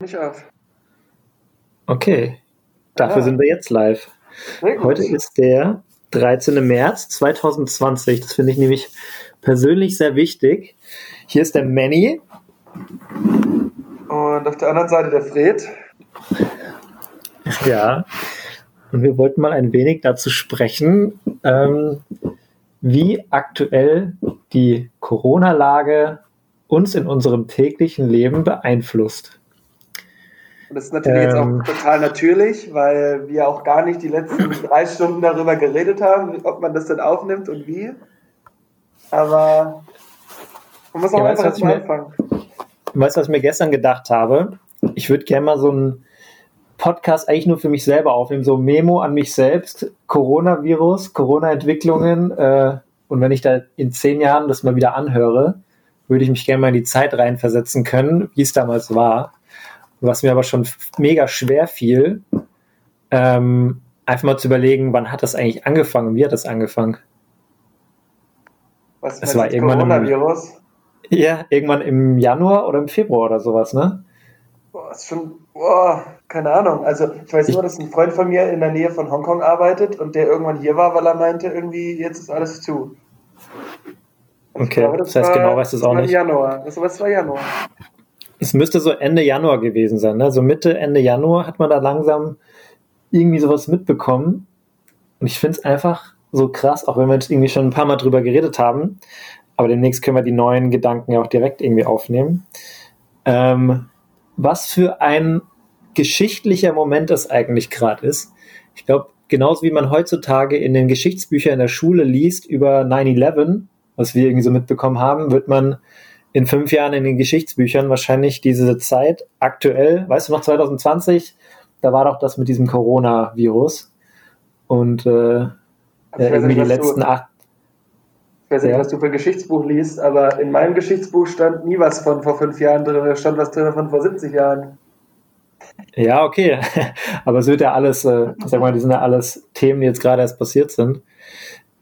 Nicht auf. Okay, dafür Ja. sind wir jetzt live. Heute ist der 13. März 2020. Das finde ich nämlich persönlich sehr wichtig. Hier ist der Manny. Und auf der anderen Seite der Fred. Ja. Und wir wollten mal ein wenig dazu sprechen, ähm, wie aktuell die Corona-Lage uns in unserem täglichen Leben beeinflusst. Und das ist natürlich Ähm. jetzt auch total natürlich, weil wir auch gar nicht die letzten drei Stunden darüber geredet haben, ob man das denn aufnimmt und wie. Aber man muss auch Ja, einfach du, was jetzt ich mal mir- anfangen. Weißt du, was ich mir gestern gedacht habe? Ich würde gerne mal so einen Podcast eigentlich nur für mich selber aufnehmen, so Memo an mich selbst, Coronavirus, Corona-Entwicklungen. Äh, und wenn ich da in zehn Jahren das mal wieder anhöre, würde ich mich gerne mal in die Zeit reinversetzen können, wie es damals war. Was mir aber schon mega schwer fiel, ähm, einfach mal zu überlegen, wann hat das eigentlich angefangen und wie hat das angefangen? Was meinst war irgendwann im- Coronavirus? Ja, irgendwann im Januar oder im Februar oder sowas, ne? Boah, ist schon, boah, keine Ahnung. Also ich weiß Ich- nur, dass ein Freund von mir in der Nähe von Hongkong arbeitet und der irgendwann hier war, weil er meinte, irgendwie jetzt ist alles zu. Ich Okay, das heißt, genau weißt du es das auch war nicht. Januar. Das war, das war Januar. Es müsste so Ende Januar gewesen sein, ne? So Mitte, Ende Januar hat man da langsam irgendwie sowas mitbekommen. Und ich finde es einfach so krass, auch wenn wir jetzt irgendwie schon ein paar Mal drüber geredet haben. Aber demnächst können wir die neuen Gedanken ja auch direkt irgendwie aufnehmen. Ähm, was für ein geschichtlicher Moment das eigentlich gerade ist. Ich glaube, genauso wie man heutzutage in den Geschichtsbüchern in der Schule liest über 9-11, was wir irgendwie so mitbekommen haben, wird man in fünf Jahren in den Geschichtsbüchern wahrscheinlich diese Zeit aktuell, weißt du noch, 2020, da war doch das mit diesem Coronavirus. Und äh, Also irgendwie nicht, die letzten du, acht. ich weiß nicht, Ja. was du für ein Geschichtsbuch liest, aber in meinem Geschichtsbuch stand nie was von vor fünf Jahren drin, da stand was drin von vor 70 Jahren. Ja, okay. aber es wird ja alles, äh, sag mal, die sind ja alles Themen, die jetzt gerade erst passiert sind.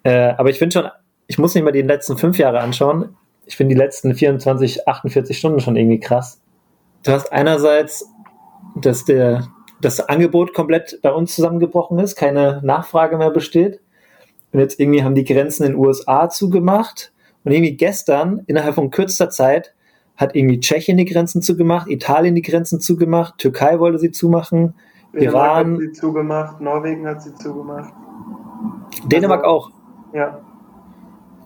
Äh, aber ich finde schon, ich muss nicht mal die letzten fünf Jahre anschauen. Ich finde die letzten 24, 48 Stunden schon irgendwie krass. Du hast einerseits, dass der, das Angebot komplett bei uns zusammengebrochen ist, keine Nachfrage mehr besteht. Und jetzt irgendwie haben die Grenzen in den USA zugemacht. Und irgendwie gestern, innerhalb von kürzester Zeit, hat irgendwie Tschechien die Grenzen zugemacht, Italien die Grenzen zugemacht, Türkei wollte sie zumachen, Dänemark Iran, hat sie zugemacht, Norwegen hat sie zugemacht. Dänemark Also- auch. Ja.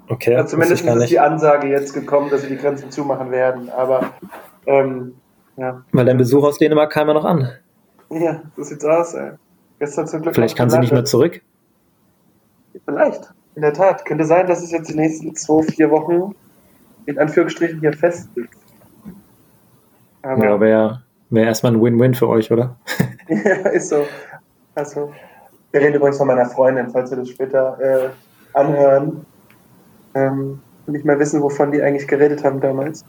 Okay, Ja, zumindest ist die Ansage jetzt gekommen, dass sie die Grenzen zumachen werden. Aber ähm, ja. Weil dein Besuch aus Dänemark kam ja noch an. Ja, so sieht's aus, ey. Gestern zum Glück Vielleicht kann sie nicht mehr zurück. Vielleicht. In der Tat. Könnte sein, dass es jetzt die nächsten zwei, vier Wochen in Anführungsstrichen hier fest ist. Aber Ja, wäre wär erstmal ein Win-Win für euch, oder? ja, ist so. Also, wir reden übrigens von meiner Freundin, falls wir das später äh, anhören. Ähm, und nicht mehr wissen, wovon die eigentlich geredet haben damals.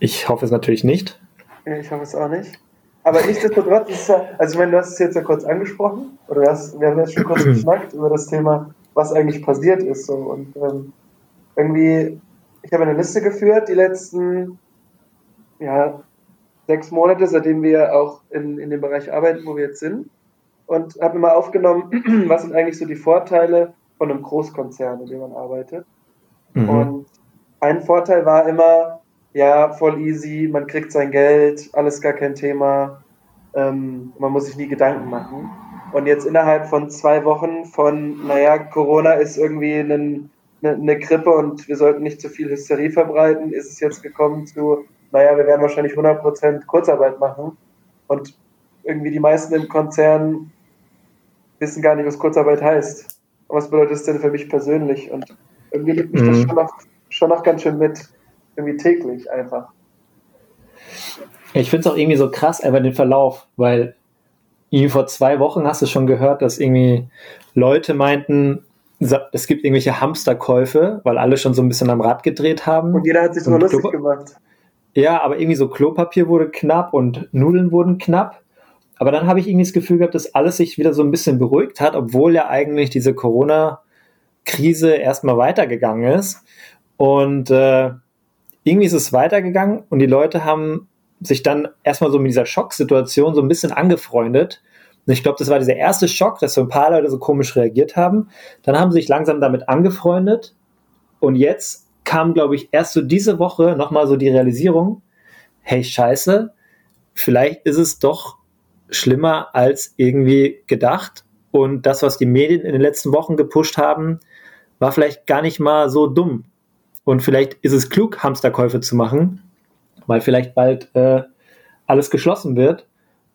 Ich hoffe es natürlich nicht. Ja, Ich hoffe es auch nicht. Aber nichtsdestotrotz ist es ja, also ich meine, du hast es jetzt ja kurz angesprochen, oder hast, wir haben jetzt schon kurz geschnackt über das Thema, was eigentlich passiert ist. So. Und ähm, irgendwie, ich habe eine Liste geführt, die letzten ja, sechs Monate, seitdem wir auch in, in dem Bereich arbeiten, wo wir jetzt sind. Und habe mir mal aufgenommen, was sind eigentlich so die Vorteile von einem Großkonzern, in dem man arbeitet. Mhm. Und ein Vorteil war immer, ja, voll easy, man kriegt sein Geld, alles gar kein Thema, ähm, man muss sich nie Gedanken machen. Und jetzt innerhalb von zwei Wochen von, naja, Corona ist irgendwie eine, eine, Grippe und wir sollten nicht zu viel Hysterie verbreiten, ist es jetzt gekommen zu, naja, wir werden wahrscheinlich 100% Kurzarbeit machen. Und irgendwie die meisten im Konzern wissen gar nicht, was Kurzarbeit heißt. Und was bedeutet das denn für mich persönlich? Und irgendwie nimmt mich das Mhm. schon noch, schon noch ganz schön mit. Irgendwie täglich einfach. Ich finde es auch irgendwie so krass, einfach den Verlauf, weil irgendwie vor zwei Wochen hast du schon gehört, dass irgendwie Leute meinten, es gibt irgendwelche Hamsterkäufe, weil alle schon so ein bisschen am Rad gedreht haben. Und jeder hat sich drüber lustig Klo- gemacht. Ja, aber irgendwie so Klopapier wurde knapp und Nudeln wurden knapp. Aber dann habe ich irgendwie das Gefühl gehabt, dass alles sich wieder so ein bisschen beruhigt hat, obwohl ja eigentlich diese Corona-Krise erstmal weitergegangen ist. Und äh, irgendwie ist es weitergegangen und die Leute haben sich dann erstmal so mit dieser Schocksituation so ein bisschen angefreundet. Und ich glaube, das war dieser erste Schock, dass so ein paar Leute so komisch reagiert haben. Dann haben sie sich langsam damit angefreundet. Und jetzt kam, glaube ich, erst so diese Woche nochmal so die Realisierung, hey, scheiße, vielleicht ist es doch schlimmer als irgendwie gedacht. Und das, was die Medien in den letzten Wochen gepusht haben, war vielleicht gar nicht mal so dumm. Und vielleicht ist es klug, Hamsterkäufe zu machen, weil vielleicht bald äh, alles geschlossen wird.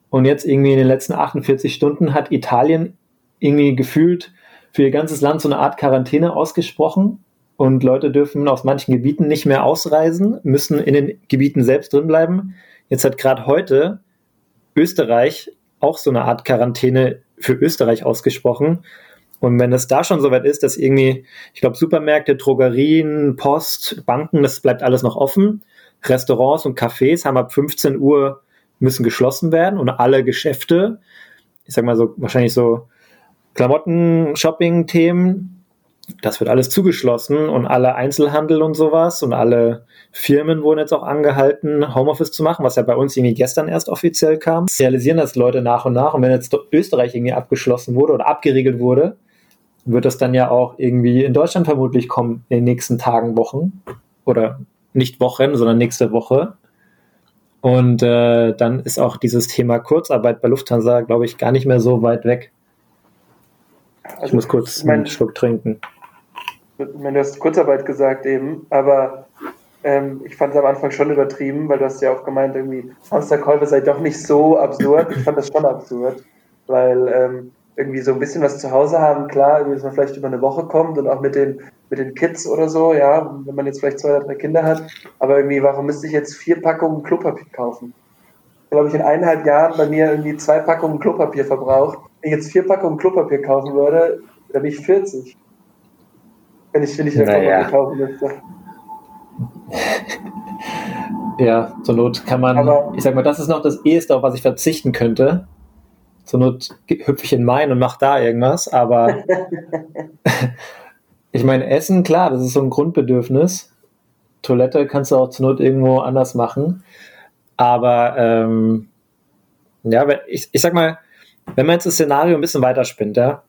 Und jetzt irgendwie in den letzten 48 Stunden hat Italien irgendwie gefühlt für ihr ganzes Land so eine Art Quarantäne ausgesprochen. Und Leute dürfen aus manchen Gebieten nicht mehr ausreisen, müssen in den Gebieten selbst drin bleiben. Jetzt hat gerade heute Österreich auch so eine Art Quarantäne für Österreich ausgesprochen. Und wenn es da schon so weit ist, dass irgendwie, ich glaube, Supermärkte, Drogerien, Post, Banken, das bleibt alles noch offen. Restaurants und Cafés haben ab 15 Uhr müssen geschlossen werden und alle Geschäfte, ich sag mal so, wahrscheinlich so Klamotten, Shopping-Themen, das wird alles zugeschlossen und alle Einzelhandel und sowas und alle Firmen wurden jetzt auch angehalten, Homeoffice zu machen, was ja bei uns irgendwie gestern erst offiziell kam. Realisieren das Leute nach und nach und wenn jetzt Österreich irgendwie abgeschlossen wurde oder abgeriegelt wurde, wird das dann ja auch irgendwie in Deutschland vermutlich kommen in den nächsten Tagen, Wochen oder nicht Wochen, sondern nächste Woche. Und äh, dann ist auch dieses Thema Kurzarbeit bei Lufthansa, glaube ich, gar nicht mehr so weit weg. Also, ich muss kurz ich mein, einen Schluck trinken. Ich meine, du hast Kurzarbeit gesagt eben, aber ähm, ich fand es am Anfang schon übertrieben, weil du hast ja auch gemeint, irgendwie Hamsterkäufe sei doch nicht so absurd. Ich fand das schon absurd, weil ähm, irgendwie so ein bisschen was zu Hause haben, klar, dass man vielleicht über eine Woche kommt und auch mit den, mit den Kids oder so, ja, wenn man jetzt vielleicht zwei oder drei Kinder hat, aber irgendwie, warum müsste ich jetzt vier Packungen Klopapier kaufen? Glaube ich, in eineinhalb Jahren bei mir irgendwie zwei Packungen Klopapier verbraucht. Wenn ich jetzt vier Packungen Klopapier kaufen würde, dann bin ich 40. Wenn ich, wenn ich naja. Klopapier kaufen müsste. Ja, zur Not kann man, aber, ich sag mal, das ist noch das eheste, auf was ich verzichten könnte. Zur Not hüpfe ich in Main und mache da irgendwas, aber ich meine, Essen, klar, das ist so ein Grundbedürfnis. Toilette kannst du auch zur Not irgendwo anders machen. Aber ähm, ja, ich, ich sag mal, wenn man jetzt das Szenario ein bisschen weiterspinnt, ja,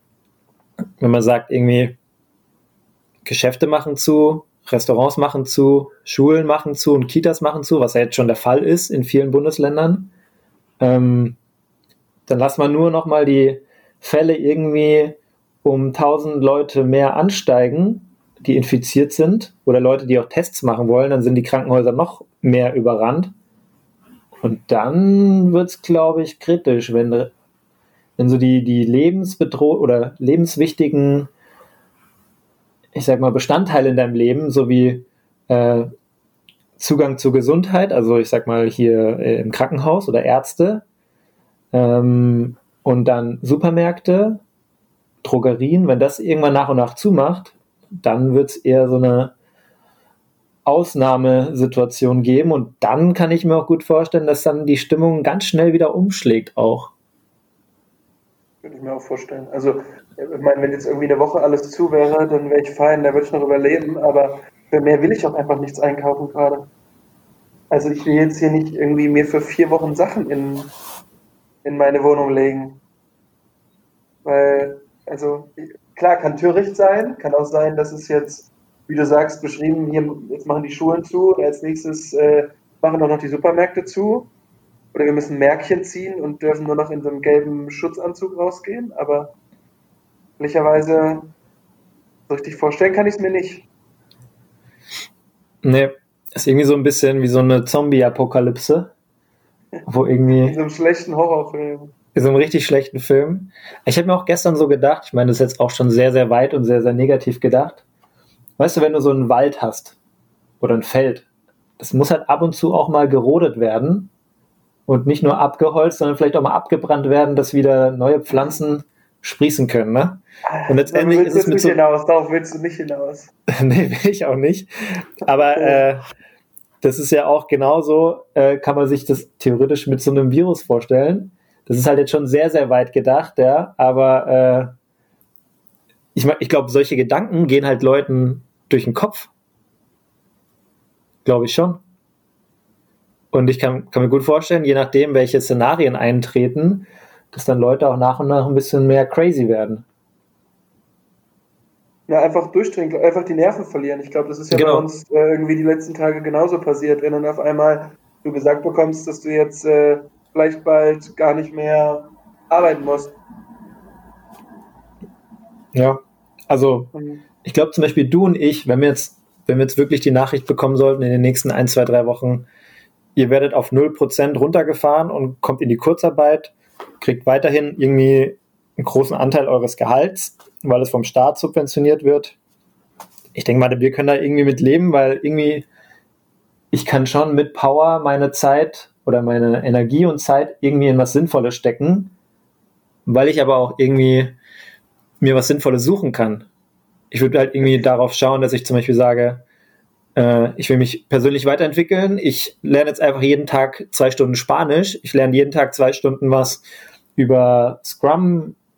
wenn man sagt, irgendwie Geschäfte machen zu, Restaurants machen zu, Schulen machen zu und Kitas machen zu, was ja jetzt schon der Fall ist in vielen Bundesländern, ähm, dann lass man nur noch mal die Fälle irgendwie um 1000 Leute mehr ansteigen, die infiziert sind, oder Leute, die auch Tests machen wollen, dann sind die Krankenhäuser noch mehr überrannt. Und dann wird es, glaube ich, kritisch, wenn, wenn so die, die lebensbedroh oder lebenswichtigen, ich sag mal, Bestandteile in deinem Leben, so wie äh, Zugang zur Gesundheit, also ich sag mal hier äh, im Krankenhaus oder Ärzte, ähm, und dann Supermärkte, Drogerien, wenn das irgendwann nach und nach zumacht, dann wird es eher so eine Ausnahmesituation geben und dann kann ich mir auch gut vorstellen, dass dann die Stimmung ganz schnell wieder umschlägt auch. Würde ich mir auch vorstellen. Also, ich meine, wenn jetzt irgendwie eine Woche alles zu wäre, dann wäre ich fein, da würde ich noch überleben, aber für mehr will ich auch einfach nichts einkaufen gerade. Also ich will jetzt hier nicht irgendwie mir für vier Wochen Sachen in in meine Wohnung legen. Weil, also, klar, kann töricht sein, kann auch sein, dass es jetzt, wie du sagst, beschrieben, hier, jetzt machen die Schulen zu als nächstes äh, machen auch noch die Supermärkte zu. Oder wir müssen Märkchen ziehen und dürfen nur noch in so einem gelben Schutzanzug rausgehen, aber ehrlicherweise so richtig vorstellen kann ich es mir nicht. Nee, ist irgendwie so ein bisschen wie so eine Zombie-Apokalypse. Wo irgendwie. In so einem schlechten Horrorfilm. In so einem richtig schlechten Film. Ich habe mir auch gestern so gedacht, ich meine, das ist jetzt auch schon sehr, sehr weit und sehr, sehr negativ gedacht. Weißt du, wenn du so einen Wald hast oder ein Feld, das muss halt ab und zu auch mal gerodet werden und nicht nur abgeholzt, sondern vielleicht auch mal abgebrannt werden, dass wieder neue Pflanzen sprießen können, ne? Und letztendlich ist es mit so hinaus, darauf willst du nicht hinaus. nee, will ich auch nicht. Aber äh, das ist ja auch genauso, äh, kann man sich das theoretisch mit so einem Virus vorstellen. Das ist halt jetzt schon sehr, sehr weit gedacht, ja, aber äh, ich, ich glaube, solche Gedanken gehen halt Leuten durch den Kopf. Glaube ich schon. Und ich kann, kann mir gut vorstellen, je nachdem, welche Szenarien eintreten, dass dann Leute auch nach und nach ein bisschen mehr crazy werden. Ja, einfach durchdringen, einfach die Nerven verlieren. Ich glaube, das ist ja genau. bei uns äh, irgendwie die letzten Tage genauso passiert, wenn dann auf einmal du gesagt bekommst, dass du jetzt äh, vielleicht bald gar nicht mehr arbeiten musst. Ja, also mhm. ich glaube zum Beispiel du und ich, wenn wir jetzt, wenn wir jetzt wirklich die Nachricht bekommen sollten in den nächsten ein, zwei, drei Wochen, ihr werdet auf 0% runtergefahren und kommt in die Kurzarbeit, kriegt weiterhin irgendwie einen großen Anteil eures Gehalts, weil es vom Staat subventioniert wird. Ich denke mal, wir können da irgendwie mit leben, weil irgendwie ich kann schon mit Power meine Zeit oder meine Energie und Zeit irgendwie in was Sinnvolles stecken, weil ich aber auch irgendwie mir was Sinnvolles suchen kann. Ich würde halt irgendwie darauf schauen, dass ich zum Beispiel sage, äh, ich will mich persönlich weiterentwickeln. Ich lerne jetzt einfach jeden Tag zwei Stunden Spanisch. Ich lerne jeden Tag zwei Stunden was über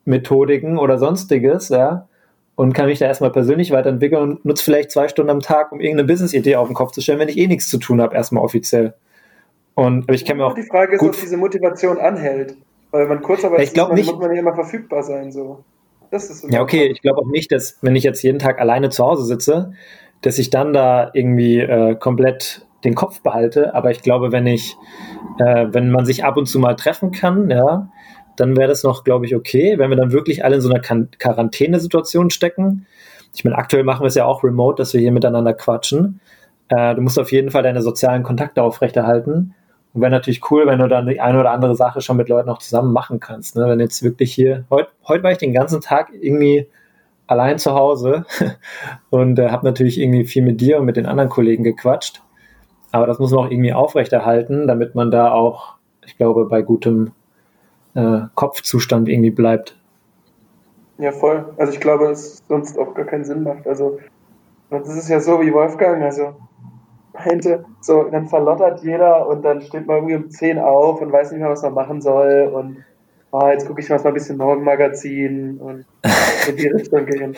Scrum-Methodiken oder sonstiges, ja, und kann mich da erstmal persönlich weiterentwickeln und nutze vielleicht zwei Stunden am Tag, um irgendeine Business-Idee auf den Kopf zu stellen, wenn ich eh nichts zu tun habe, erstmal offiziell. Und aber ich kann mir auch. Die Frage ist, ob diese Motivation anhält. Weil wenn man Kurzarbeit ich ist, nicht. muss man ja immer verfügbar sein. So. Das ist ja, okay, ich glaube auch nicht, dass, wenn ich jetzt jeden Tag alleine zu Hause sitze, dass ich dann da irgendwie äh, komplett den Kopf behalte. Aber ich glaube, wenn ich, äh, wenn man sich ab und zu mal treffen kann, ja, dann wäre das noch, glaube ich, okay. Wenn wir dann wirklich alle in so einer Quarantänesituation stecken. Ich meine, aktuell machen wir es ja auch remote, dass wir hier miteinander quatschen. Äh, du musst auf jeden Fall deine sozialen Kontakte aufrechterhalten. Und wäre natürlich cool, wenn du dann die eine oder andere Sache schon mit Leuten auch zusammen machen kannst. Ne? Wenn jetzt wirklich hier, heute heut war ich den ganzen Tag irgendwie allein zu Hause und äh, habe natürlich irgendwie viel mit dir und mit den anderen Kollegen gequatscht. Aber das muss man auch irgendwie aufrechterhalten, damit man da auch, ich glaube, bei gutem äh, Kopfzustand irgendwie bleibt. Ja, voll. Also ich glaube, dass es sonst auch gar keinen Sinn macht. Also das ist ja so wie Wolfgang, also meinte, so, dann verlottert jeder und dann steht man irgendwie um 10 auf und weiß nicht mehr, was man machen soll und oh, jetzt gucke ich mal ein bisschen Morgenmagazin und in die Richtung gehen.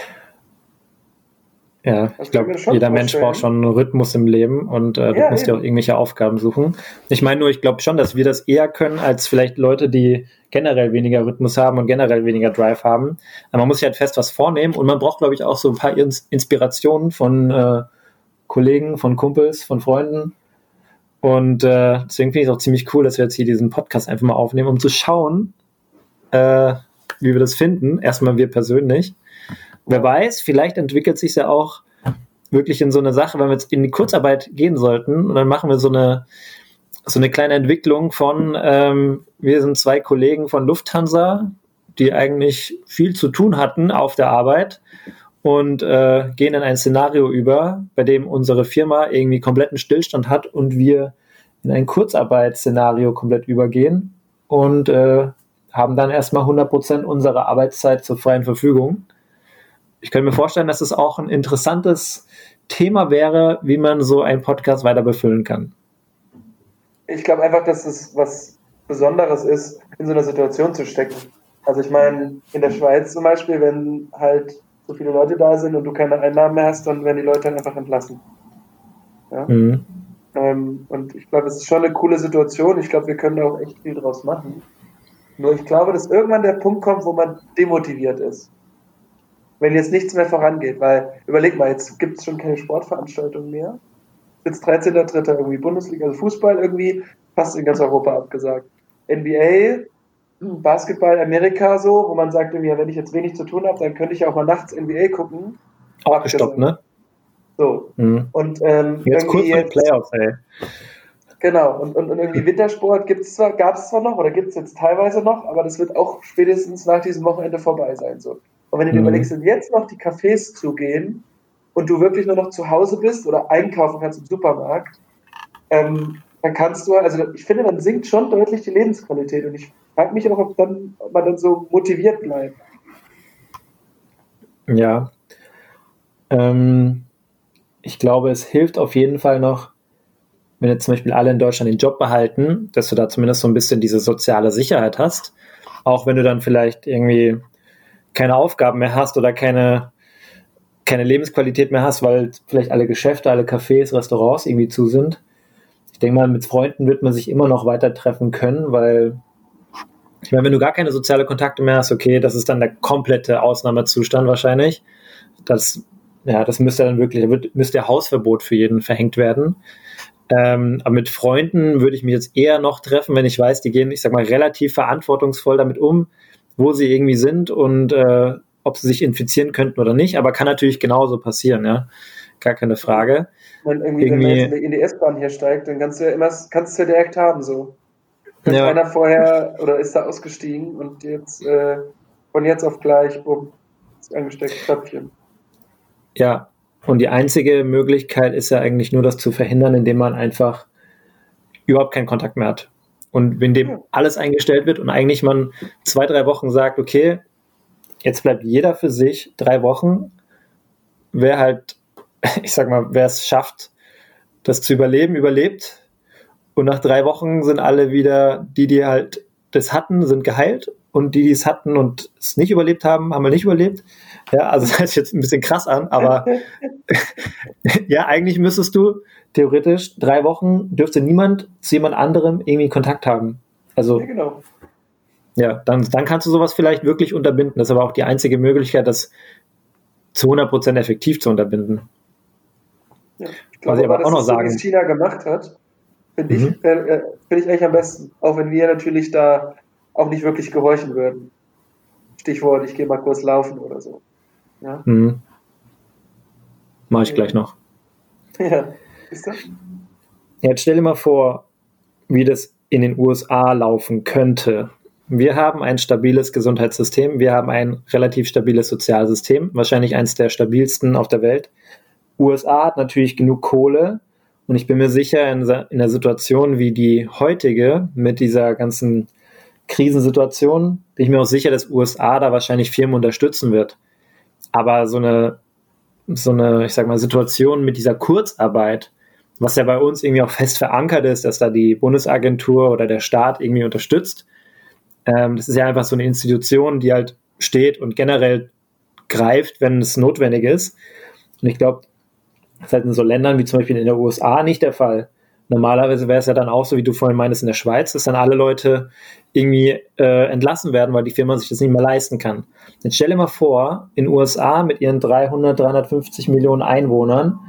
Ja, das ich glaube, jeder Mensch braucht schon einen Rhythmus im Leben und äh, du ja, musst dir auch irgendwelche Aufgaben suchen. Ich meine nur, ich glaube schon, dass wir das eher können als vielleicht Leute, die generell weniger Rhythmus haben und generell weniger Drive haben. Aber man muss sich halt fest was vornehmen und man braucht, glaube ich, auch so ein paar Inspirationen von äh, Kollegen, von Kumpels, von Freunden. Und äh, deswegen finde ich es auch ziemlich cool, dass wir jetzt hier diesen Podcast einfach mal aufnehmen, um zu schauen, äh, wie wir das finden. Erstmal wir persönlich wer weiß, vielleicht entwickelt sich ja auch wirklich in so eine Sache, wenn wir jetzt in die Kurzarbeit gehen sollten und dann machen wir so eine so eine kleine Entwicklung von ähm, wir sind zwei Kollegen von Lufthansa, die eigentlich viel zu tun hatten auf der Arbeit und äh, gehen in ein Szenario über, bei dem unsere Firma irgendwie kompletten Stillstand hat und wir in ein Kurzarbeitsszenario komplett übergehen und äh, haben dann erstmal 100% unserer Arbeitszeit zur freien Verfügung ich könnte mir vorstellen, dass es auch ein interessantes Thema wäre, wie man so einen Podcast weiter befüllen kann. Ich glaube einfach, dass es was Besonderes ist, in so einer Situation zu stecken. Also ich meine, in der Schweiz zum Beispiel, wenn halt so viele Leute da sind und du keine Einnahmen mehr hast, dann werden die Leute einfach entlassen. Ja? Mhm. Ähm, und ich glaube, es ist schon eine coole Situation. Ich glaube, wir können da auch echt viel draus machen. Nur ich glaube, dass irgendwann der Punkt kommt, wo man demotiviert ist wenn jetzt nichts mehr vorangeht, weil überleg mal, jetzt gibt es schon keine Sportveranstaltungen mehr. Jetzt 13.3. irgendwie Bundesliga, also Fußball irgendwie fast in ganz Europa abgesagt. NBA, Basketball, Amerika so, wo man sagt, irgendwie, wenn ich jetzt wenig zu tun habe, dann könnte ich auch mal nachts NBA gucken. Auch gestoppt, ne? So. Mhm. Und ähm, jetzt kurz jetzt, Playoffs, ey. Genau, und, und, und irgendwie Wintersport gibt's zwar, gab es zwar noch oder gibt es jetzt teilweise noch, aber das wird auch spätestens nach diesem Wochenende vorbei sein. So. Und wenn du dir mhm. überlegst, jetzt noch die Cafés zu gehen und du wirklich nur noch zu Hause bist oder einkaufen kannst im Supermarkt, ähm, dann kannst du, also ich finde, dann sinkt schon deutlich die Lebensqualität. Und ich frage mich auch, ob, dann, ob man dann so motiviert bleibt. Ja. Ähm, ich glaube, es hilft auf jeden Fall noch, wenn jetzt zum Beispiel alle in Deutschland den Job behalten, dass du da zumindest so ein bisschen diese soziale Sicherheit hast. Auch wenn du dann vielleicht irgendwie keine Aufgaben mehr hast oder keine, keine Lebensqualität mehr hast, weil vielleicht alle Geschäfte, alle Cafés, Restaurants irgendwie zu sind. Ich denke mal, mit Freunden wird man sich immer noch weiter treffen können, weil ich meine, wenn du gar keine soziale Kontakte mehr hast, okay, das ist dann der komplette Ausnahmezustand wahrscheinlich. Das, ja, das müsste dann wirklich, wird, müsste Hausverbot für jeden verhängt werden. Ähm, aber mit Freunden würde ich mich jetzt eher noch treffen, wenn ich weiß, die gehen, ich sag mal, relativ verantwortungsvoll damit um, wo sie irgendwie sind und äh, ob sie sich infizieren könnten oder nicht. Aber kann natürlich genauso passieren, ja. Gar keine Frage. Wenn irgendwie, irgendwie wenn man in die S-Bahn hier steigt, dann kannst du ja immer, kannst du ja direkt haben, so. Ist ja. einer vorher oder ist da ausgestiegen und jetzt äh, von jetzt auf gleich, bumm, ist angesteckt, Köpfchen. Ja, und die einzige Möglichkeit ist ja eigentlich nur, das zu verhindern, indem man einfach überhaupt keinen Kontakt mehr hat. Und wenn dem alles eingestellt wird und eigentlich man zwei, drei Wochen sagt, okay, jetzt bleibt jeder für sich drei Wochen, wer halt, ich sag mal, wer es schafft, das zu überleben, überlebt. Und nach drei Wochen sind alle wieder, die, die halt das hatten, sind geheilt. Und die, die es hatten und es nicht überlebt haben, haben wir nicht überlebt. Ja, also das hört sich jetzt ein bisschen krass an, aber ja, eigentlich müsstest du theoretisch drei Wochen dürfte niemand zu jemand anderem irgendwie Kontakt haben. Also ja, genau. Ja, dann, dann kannst du sowas vielleicht wirklich unterbinden. Das ist aber auch die einzige Möglichkeit, das zu 100% effektiv zu unterbinden. Ja, ich glaube, Was ich aber, aber auch noch sagen. So, was China gemacht hat, finde mhm. ich, äh, find ich eigentlich am besten. Auch wenn wir natürlich da auch nicht wirklich gehorchen würden. Stichwort, ich gehe mal kurz laufen oder so. Ja. Mhm. Mache ich gleich noch. Ja, ist das? Jetzt stell dir mal vor, wie das in den USA laufen könnte. Wir haben ein stabiles Gesundheitssystem, wir haben ein relativ stabiles Sozialsystem, wahrscheinlich eines der stabilsten auf der Welt. USA hat natürlich genug Kohle und ich bin mir sicher, in, in der Situation wie die heutige, mit dieser ganzen Krisensituation, bin ich mir auch sicher, dass USA da wahrscheinlich Firmen unterstützen wird. Aber so eine, so eine, ich sag mal, Situation mit dieser Kurzarbeit, was ja bei uns irgendwie auch fest verankert ist, dass da die Bundesagentur oder der Staat irgendwie unterstützt. Ähm, das ist ja einfach so eine Institution, die halt steht und generell greift, wenn es notwendig ist. Und ich glaube, das ist halt in so Ländern wie zum Beispiel in den USA nicht der Fall. Normalerweise wäre es ja dann auch so, wie du vorhin meintest, in der Schweiz, dass dann alle Leute irgendwie äh, entlassen werden, weil die Firma sich das nicht mehr leisten kann. Jetzt stell dir mal vor, in den USA mit ihren 300, 350 Millionen Einwohnern,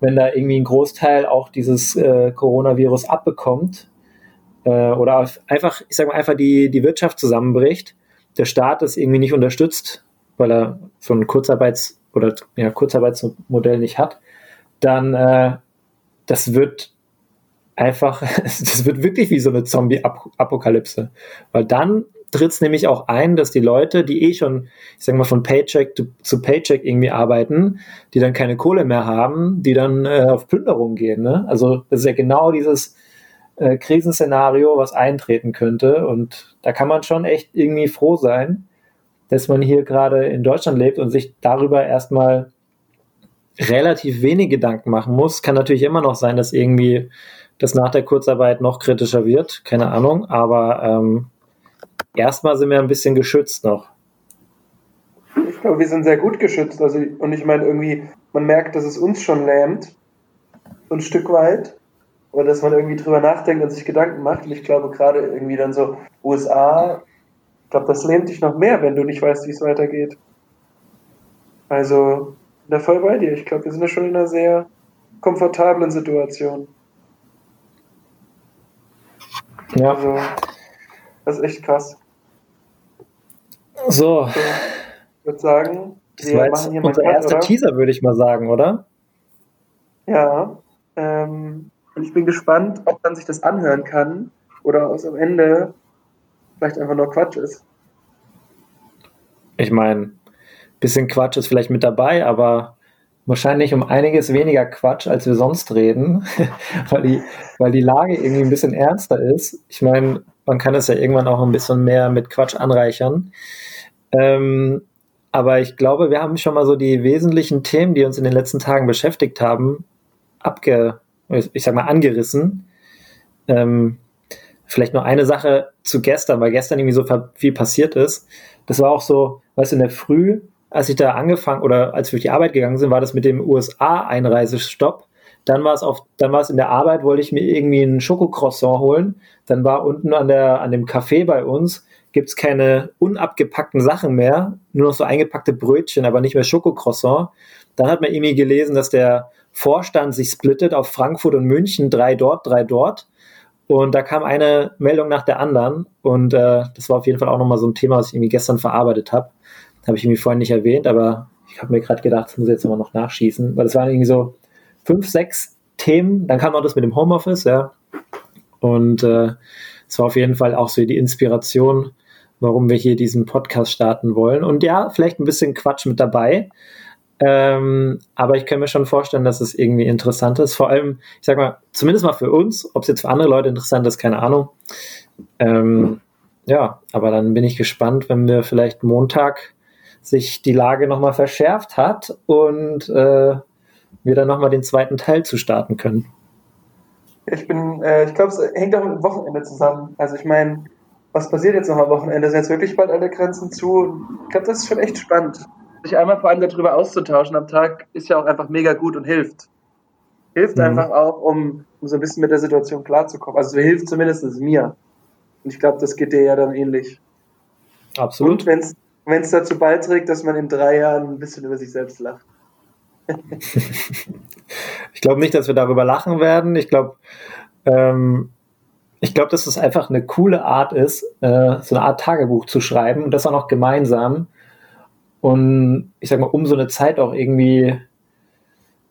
wenn da irgendwie ein Großteil auch dieses äh, Coronavirus abbekommt äh, oder einfach, ich sag mal, einfach die, die Wirtschaft zusammenbricht, der Staat das irgendwie nicht unterstützt, weil er so ein Kurzarbeits- oder ja, Kurzarbeitsmodell nicht hat, dann äh, das wird einfach, das wird wirklich wie so eine Zombie-Apokalypse. Weil dann tritt es nämlich auch ein, dass die Leute, die eh schon, ich sag mal, von Paycheck zu, zu Paycheck irgendwie arbeiten, die dann keine Kohle mehr haben, die dann äh, auf Plünderung gehen. Ne? Also das ist ja genau dieses äh, Krisenszenario, was eintreten könnte. Und da kann man schon echt irgendwie froh sein, dass man hier gerade in Deutschland lebt und sich darüber erstmal relativ wenig Gedanken machen muss. Kann natürlich immer noch sein, dass irgendwie das nach der Kurzarbeit noch kritischer wird, keine Ahnung, aber ähm, erstmal sind wir ein bisschen geschützt noch. Ich glaube, wir sind sehr gut geschützt. Also, und ich meine, irgendwie, man merkt, dass es uns schon lähmt, so ein Stück weit. Oder dass man irgendwie drüber nachdenkt und sich Gedanken macht. Und ich glaube, gerade irgendwie dann so USA, ich glaube, das lähmt dich noch mehr, wenn du nicht weißt, wie es weitergeht. Also, bin da voll bei dir. Ich glaube, wir sind da schon in einer sehr komfortablen Situation. Ja. Also, das ist echt krass. So. also ich würde sagen, das wir machen hier unser erster? Teaser, würde ich mal sagen, oder? Ja. Ähm, und ich bin gespannt, ob man sich das anhören kann oder ob es am Ende vielleicht einfach nur Quatsch ist. Ich meine, bisschen Quatsch ist vielleicht mit dabei, aber wahrscheinlich um einiges weniger Quatsch, als wir sonst reden, weil, die, weil die Lage irgendwie ein bisschen ernster ist. Ich meine, man kann es ja irgendwann auch ein bisschen mehr mit Quatsch anreichern. Ähm, aber ich glaube, wir haben schon mal so die wesentlichen Themen, die uns in den letzten Tagen beschäftigt haben, abge, ich sag mal, angerissen. Ähm, vielleicht nur eine Sache zu gestern, weil gestern irgendwie so viel passiert ist. Das war auch so, weißt du, in der Früh als ich da angefangen oder als wir auf die Arbeit gegangen sind, war das mit dem USA-Einreisestopp Dann war es auf, dann war es in der Arbeit, wollte ich mir irgendwie einen Schokocroissant holen. Dann war unten an der, an dem Café bei uns, gibt es keine unabgepackten Sachen mehr, nur noch so eingepackte Brötchen, aber nicht mehr Schokocroissant. Dann hat man irgendwie gelesen, dass der Vorstand sich splittet auf Frankfurt und München, drei dort, drei dort. Und da kam eine Meldung nach der anderen. Und äh, das war auf jeden Fall auch nochmal so ein Thema, was ich irgendwie gestern verarbeitet habe. Habe ich irgendwie vorhin nicht erwähnt, aber ich habe mir gerade gedacht, das muss ich jetzt immer noch nachschießen, weil das waren irgendwie so fünf, sechs Themen. Dann kam noch das mit dem Homeoffice, ja. Und äh, es war auf jeden Fall auch so die Inspiration, warum wir hier diesen Podcast starten wollen. Und ja, vielleicht ein bisschen Quatsch mit dabei. Ähm, aber ich kann mir schon vorstellen, dass es irgendwie interessant ist. Vor allem, ich sag mal, zumindest mal für uns, ob es jetzt für andere Leute interessant ist, keine Ahnung. Ähm, ja, aber dann bin ich gespannt, wenn wir vielleicht Montag sich die Lage nochmal verschärft hat und äh, wir dann nochmal den zweiten Teil zu starten können. Ich bin, äh, ich glaube, es hängt auch mit dem Wochenende zusammen. Also ich meine, was passiert jetzt noch am Wochenende? Sind jetzt wirklich bald alle Grenzen zu? Ich glaube, das ist schon echt spannend. Sich einmal vor allem darüber auszutauschen am Tag ist ja auch einfach mega gut und hilft. Hilft mhm. einfach auch, um, um so ein bisschen mit der Situation klarzukommen. Also hilft zumindest mir. Und ich glaube, das geht dir ja dann ähnlich. Absolut. Und wenn es dazu beiträgt, dass man in drei Jahren ein bisschen über sich selbst lacht. ich glaube nicht, dass wir darüber lachen werden. Ich glaube, ähm, ich dass es einfach eine coole Art ist, äh, so eine Art Tagebuch zu schreiben und das auch noch gemeinsam. Und ich sag mal, um so eine Zeit auch irgendwie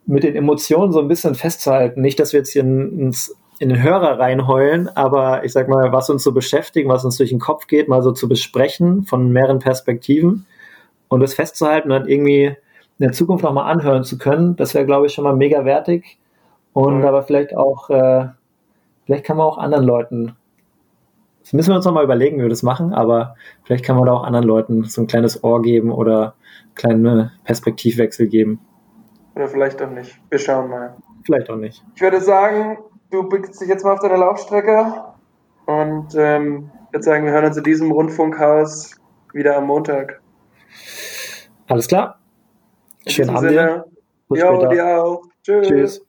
mit den Emotionen so ein bisschen festzuhalten. Nicht, dass wir jetzt hier ins, in den Hörer reinheulen, aber ich sag mal, was uns so beschäftigt, was uns durch den Kopf geht, mal so zu besprechen von mehreren Perspektiven und das festzuhalten und dann irgendwie in der Zukunft nochmal anhören zu können, das wäre, glaube ich, schon mal mega wertig. Und mhm. aber vielleicht auch, äh, vielleicht kann man auch anderen Leuten, das müssen wir uns nochmal überlegen, wie wir das machen, aber vielleicht kann man da auch anderen Leuten so ein kleines Ohr geben oder kleine Perspektivwechsel geben. Oder vielleicht auch nicht. Wir schauen mal. Vielleicht auch nicht. Ich würde sagen, du begibst dich jetzt mal auf deine Laufstrecke und ähm, ich würde sagen, wir hören uns in diesem Rundfunkhaus wieder am Montag. Alles klar. Schönen Abend. Jo, dir auch. Tschüss. Tschüss.